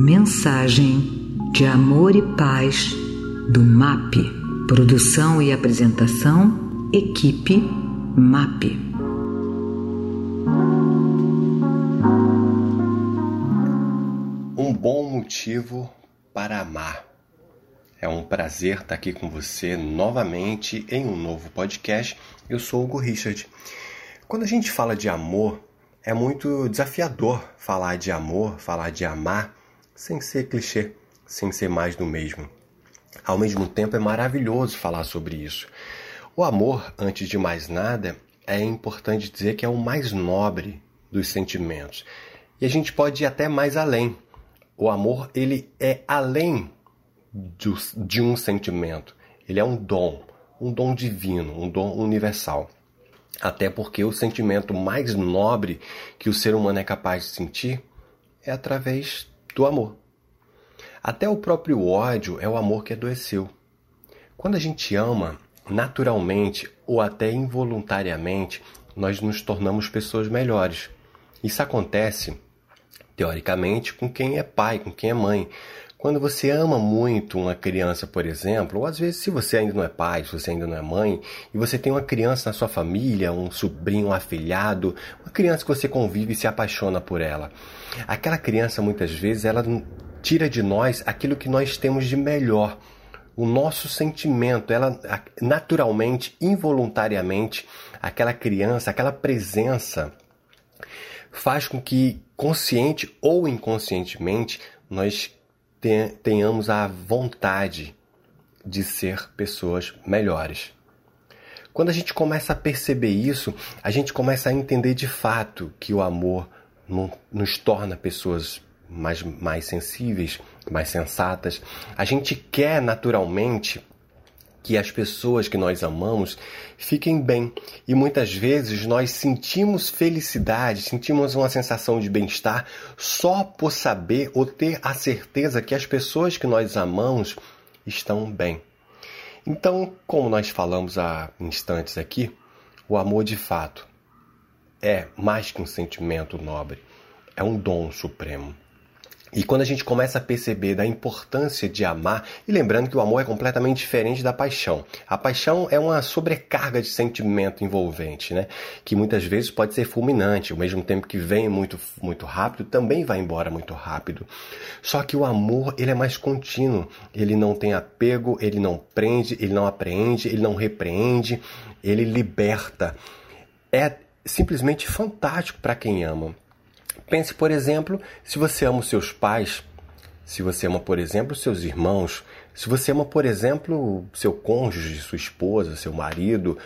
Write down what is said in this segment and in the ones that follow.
Mensagem de amor e paz do MAP. Produção e apresentação, equipe MAP. Um bom motivo para amar. É um prazer estar aqui com você novamente em um novo podcast. Eu sou Hugo Richard. Quando a gente fala de amor, é muito desafiador falar de amor, falar de amar, sem ser clichê, sem ser mais do mesmo. Ao mesmo tempo, é maravilhoso falar sobre isso. O amor, antes de mais nada, é importante dizer que é o mais nobre dos sentimentos. E a gente pode ir até mais além. O amor, ele é além de um sentimento. Ele é um dom, um dom divino, um dom universal. Até porque o sentimento mais nobre que o ser humano é capaz de sentir é através do amor. Até o próprio ódio é o amor que adoeceu. Quando a gente ama, naturalmente ou até involuntariamente, nós nos tornamos pessoas melhores. Isso acontece, teoricamente, com quem é pai, com quem é mãe. Quando você ama muito uma criança, por exemplo, ou às vezes se você ainda não é pai, se você ainda não é mãe, e você tem uma criança na sua família, um sobrinho, um afilhado, uma criança que você convive e se apaixona por ela. Aquela criança muitas vezes ela tira de nós aquilo que nós temos de melhor, o nosso sentimento, ela naturalmente, involuntariamente, aquela criança, aquela presença faz com que consciente ou inconscientemente nós tenhamos a vontade de ser pessoas melhores. Quando a gente começa a perceber isso, a gente começa a entender de fato que o amor nos torna pessoas mais, mais sensíveis, mais sensatas. A gente quer naturalmente que as pessoas que nós amamos fiquem bem. E muitas vezes nós sentimos felicidade, sentimos uma sensação de bem-estar só por saber ou ter a certeza que as pessoas que nós amamos estão bem. Então, como nós falamos há instantes aqui, o amor de fato é mais que um sentimento nobre, é um dom supremo. E quando a gente começa a perceber da importância de amar, e lembrando que o amor é completamente diferente da paixão. A paixão é uma sobrecarga de sentimento envolvente, né? Que muitas vezes pode ser fulminante, ao mesmo tempo que vem muito, muito rápido, também vai embora muito rápido. Só que o amor, ele é mais contínuo. Ele não tem apego, ele não prende, ele não apreende, ele não repreende, ele liberta. É simplesmente fantástico para quem ama. Pense, por exemplo, se você ama os seus pais, se você ama, por exemplo, seus irmãos, se você ama, por exemplo, seu cônjuge, sua esposa, seu marido,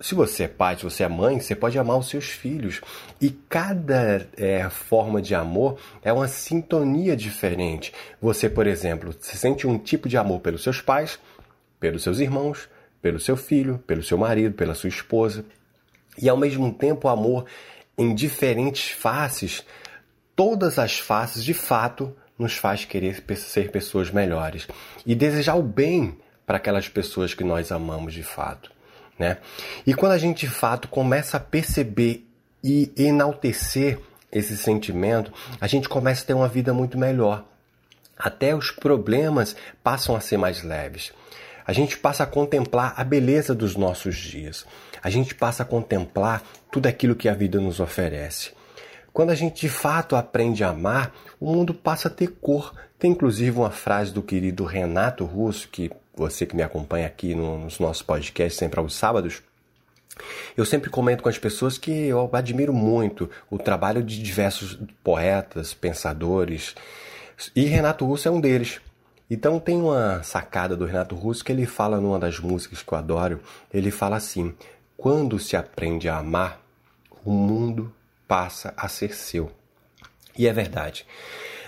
se você é pai, se você é mãe, você pode amar os seus filhos. E cada é, forma de amor é uma sintonia diferente. Você, por exemplo, se sente um tipo de amor pelos seus pais, pelos seus irmãos, pelo seu filho, pelo seu marido, pela sua esposa. E ao mesmo tempo, o amor em diferentes faces, todas as faces de fato nos faz querer ser pessoas melhores e desejar o bem para aquelas pessoas que nós amamos de fato, né? E quando a gente de fato começa a perceber e enaltecer esse sentimento, a gente começa a ter uma vida muito melhor. Até os problemas passam a ser mais leves. A gente passa a contemplar a beleza dos nossos dias. A gente passa a contemplar tudo aquilo que a vida nos oferece. Quando a gente de fato aprende a amar, o mundo passa a ter cor. Tem inclusive uma frase do querido Renato Russo, que você que me acompanha aqui nos nossos podcasts sempre aos sábados, eu sempre comento com as pessoas que eu admiro muito o trabalho de diversos poetas, pensadores, e Renato Russo é um deles. Então tem uma sacada do Renato Russo que ele fala numa das músicas que eu adoro. Ele fala assim: quando se aprende a amar, o mundo passa a ser seu. E é verdade.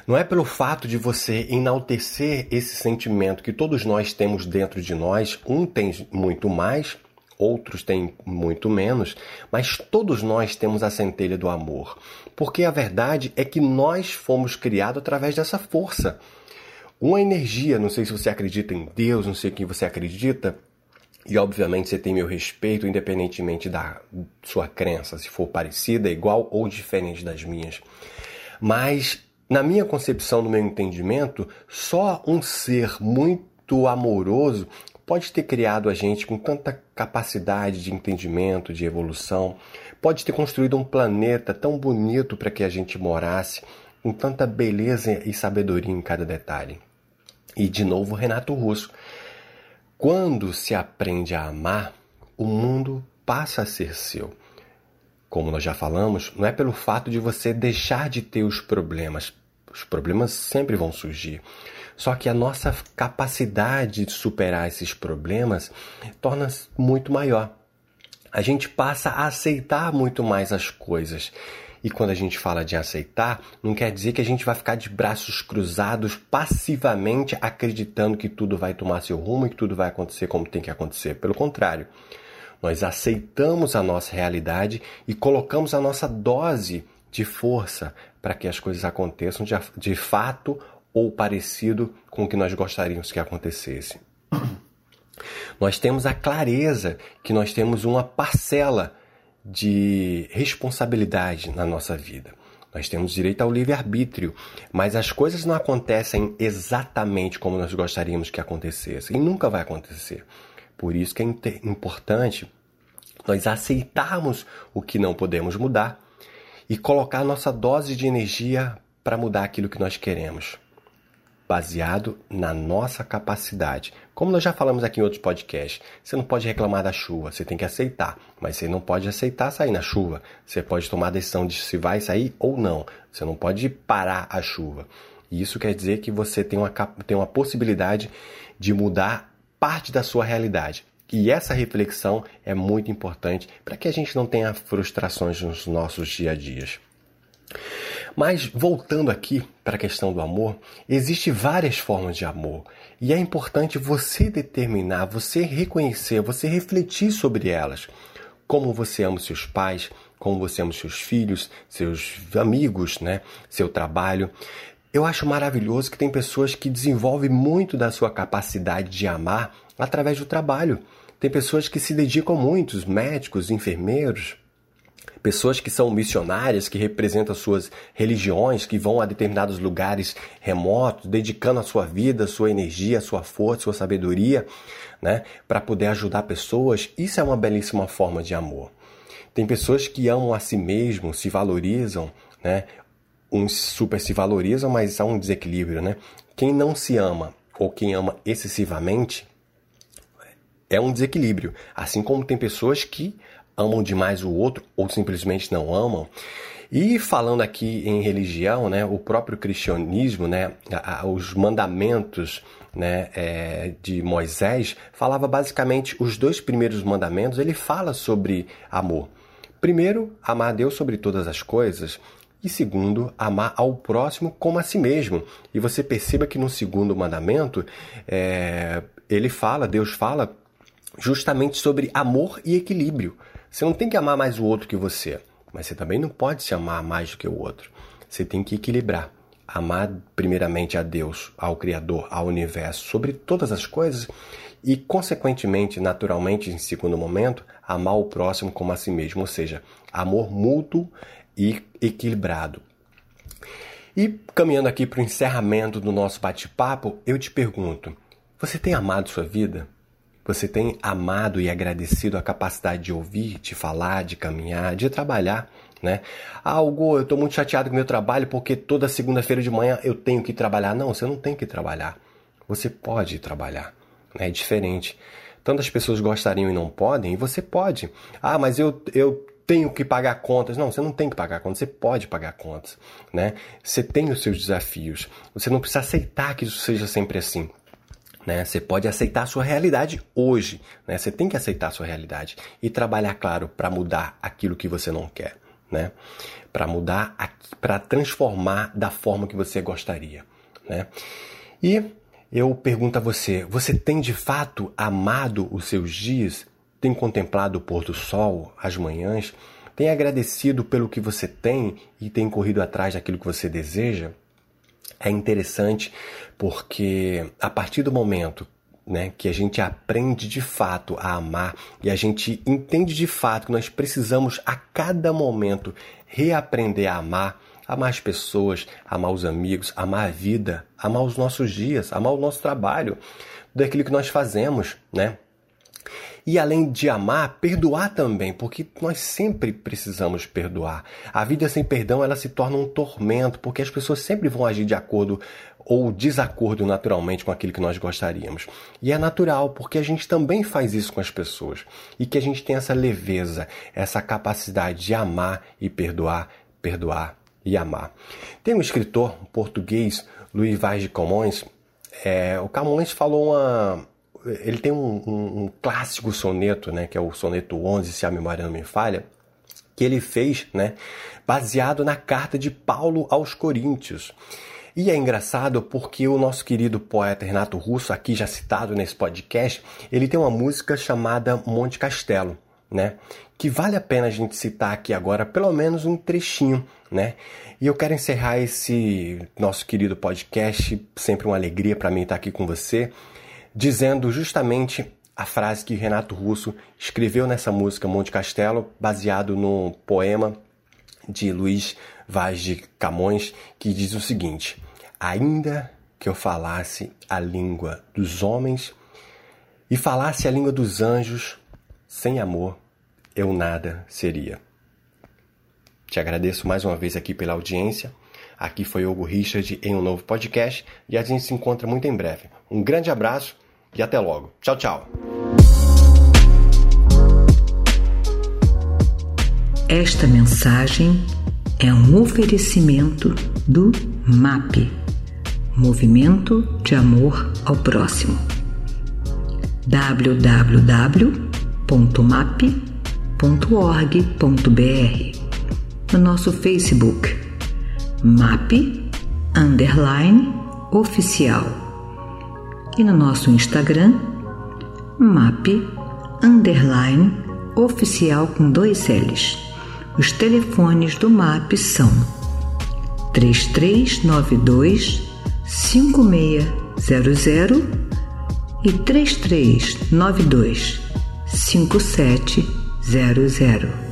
Não é pelo fato de você enaltecer esse sentimento que todos nós temos dentro de nós, um tem muito mais, outros têm muito menos, mas todos nós temos a centelha do amor. Porque a verdade é que nós fomos criados através dessa força uma energia, não sei se você acredita em Deus, não sei quem você acredita, e obviamente você tem meu respeito, independentemente da sua crença, se for parecida, igual ou diferente das minhas. Mas na minha concepção, no meu entendimento, só um ser muito amoroso pode ter criado a gente com tanta capacidade de entendimento, de evolução, pode ter construído um planeta tão bonito para que a gente morasse, com tanta beleza e sabedoria em cada detalhe. E de novo, Renato Russo. Quando se aprende a amar, o mundo passa a ser seu. Como nós já falamos, não é pelo fato de você deixar de ter os problemas. Os problemas sempre vão surgir. Só que a nossa capacidade de superar esses problemas torna-se muito maior. A gente passa a aceitar muito mais as coisas. E quando a gente fala de aceitar, não quer dizer que a gente vai ficar de braços cruzados passivamente acreditando que tudo vai tomar seu rumo e que tudo vai acontecer como tem que acontecer. Pelo contrário, nós aceitamos a nossa realidade e colocamos a nossa dose de força para que as coisas aconteçam de, de fato ou parecido com o que nós gostaríamos que acontecesse. Nós temos a clareza que nós temos uma parcela de responsabilidade na nossa vida. Nós temos direito ao livre-arbítrio, mas as coisas não acontecem exatamente como nós gostaríamos que acontecessem e nunca vai acontecer. Por isso que é importante nós aceitarmos o que não podemos mudar e colocar nossa dose de energia para mudar aquilo que nós queremos baseado na nossa capacidade. Como nós já falamos aqui em outros podcasts, você não pode reclamar da chuva, você tem que aceitar, mas você não pode aceitar sair na chuva. Você pode tomar a decisão de se vai sair ou não. Você não pode parar a chuva. E isso quer dizer que você tem uma, tem uma possibilidade de mudar parte da sua realidade. E essa reflexão é muito importante para que a gente não tenha frustrações nos nossos dia a dias. Mas voltando aqui para a questão do amor, existem várias formas de amor e é importante você determinar, você reconhecer, você refletir sobre elas. Como você ama seus pais, como você ama seus filhos, seus amigos, né? seu trabalho. Eu acho maravilhoso que tem pessoas que desenvolvem muito da sua capacidade de amar através do trabalho. Tem pessoas que se dedicam muito, médicos, enfermeiros, pessoas que são missionárias, que representam suas religiões, que vão a determinados lugares remotos, dedicando a sua vida, a sua energia, a sua força, a sua sabedoria, né, para poder ajudar pessoas. Isso é uma belíssima forma de amor. Tem pessoas que amam a si mesmo, se valorizam, né? Uns super se valorizam, mas há um desequilíbrio, né? Quem não se ama ou quem ama excessivamente é um desequilíbrio. Assim como tem pessoas que amam demais o outro ou simplesmente não amam. E falando aqui em religião, né, o próprio cristianismo, né, os mandamentos né, é, de Moisés falava basicamente os dois primeiros mandamentos. Ele fala sobre amor. Primeiro, amar a Deus sobre todas as coisas. E segundo, amar ao próximo como a si mesmo. E você perceba que no segundo mandamento, é, ele fala, Deus fala justamente sobre amor e equilíbrio. Você não tem que amar mais o outro que você, mas você também não pode se amar mais do que o outro. Você tem que equilibrar. Amar primeiramente a Deus, ao Criador, ao universo, sobre todas as coisas e, consequentemente, naturalmente, em segundo momento, amar o próximo como a si mesmo, ou seja, amor mútuo e equilibrado. E caminhando aqui para o encerramento do nosso bate-papo, eu te pergunto: você tem amado sua vida? Você tem amado e agradecido a capacidade de ouvir, de falar, de caminhar, de trabalhar, né? Algo, eu estou muito chateado com o meu trabalho porque toda segunda-feira de manhã eu tenho que trabalhar. Não, você não tem que trabalhar. Você pode trabalhar. Né? É diferente. Tantas pessoas gostariam e não podem, e você pode. Ah, mas eu, eu tenho que pagar contas. Não, você não tem que pagar contas, você pode pagar contas, né? Você tem os seus desafios. Você não precisa aceitar que isso seja sempre assim. Né? Você pode aceitar a sua realidade hoje. Né? Você tem que aceitar a sua realidade e trabalhar, claro, para mudar aquilo que você não quer. Né? Para mudar, para transformar da forma que você gostaria. Né? E eu pergunto a você: você tem de fato amado os seus dias? Tem contemplado o pôr do sol, as manhãs? Tem agradecido pelo que você tem e tem corrido atrás daquilo que você deseja? É interessante porque a partir do momento né, que a gente aprende de fato a amar e a gente entende de fato que nós precisamos a cada momento reaprender a amar, amar as pessoas, amar os amigos, amar a vida, amar os nossos dias, amar o nosso trabalho, daquilo que nós fazemos, né? E além de amar, perdoar também, porque nós sempre precisamos perdoar. A vida sem perdão ela se torna um tormento, porque as pessoas sempre vão agir de acordo ou desacordo naturalmente com aquilo que nós gostaríamos. E é natural, porque a gente também faz isso com as pessoas. E que a gente tem essa leveza, essa capacidade de amar e perdoar, perdoar e amar. Tem um escritor português, Luiz Vaz de Camões, é, o Camões falou uma, ele tem um, um, um, clássico soneto, né, que é o soneto 11, se a memória não me falha, que ele fez, né, baseado na carta de Paulo aos Coríntios. E é engraçado porque o nosso querido poeta Renato Russo, aqui já citado nesse podcast, ele tem uma música chamada Monte Castelo, né? Que vale a pena a gente citar aqui agora, pelo menos um trechinho, né? E eu quero encerrar esse nosso querido podcast, sempre uma alegria para mim estar aqui com você, dizendo justamente a frase que Renato Russo escreveu nessa música Monte Castelo, baseado no poema de Luiz Vaz de Camões, que diz o seguinte: Ainda que eu falasse a língua dos homens e falasse a língua dos anjos, sem amor eu nada seria. Te agradeço mais uma vez aqui pela audiência. Aqui foi Hugo Richard em um novo podcast e a gente se encontra muito em breve. Um grande abraço e até logo. Tchau, tchau. Esta mensagem é um oferecimento do MAP Movimento de Amor ao Próximo. www.map.org.br No nosso Facebook MAP Underline Oficial e no nosso Instagram MAP Underline Oficial com dois L's. Os telefones do MAP são 3392 5600 e 3392 5700.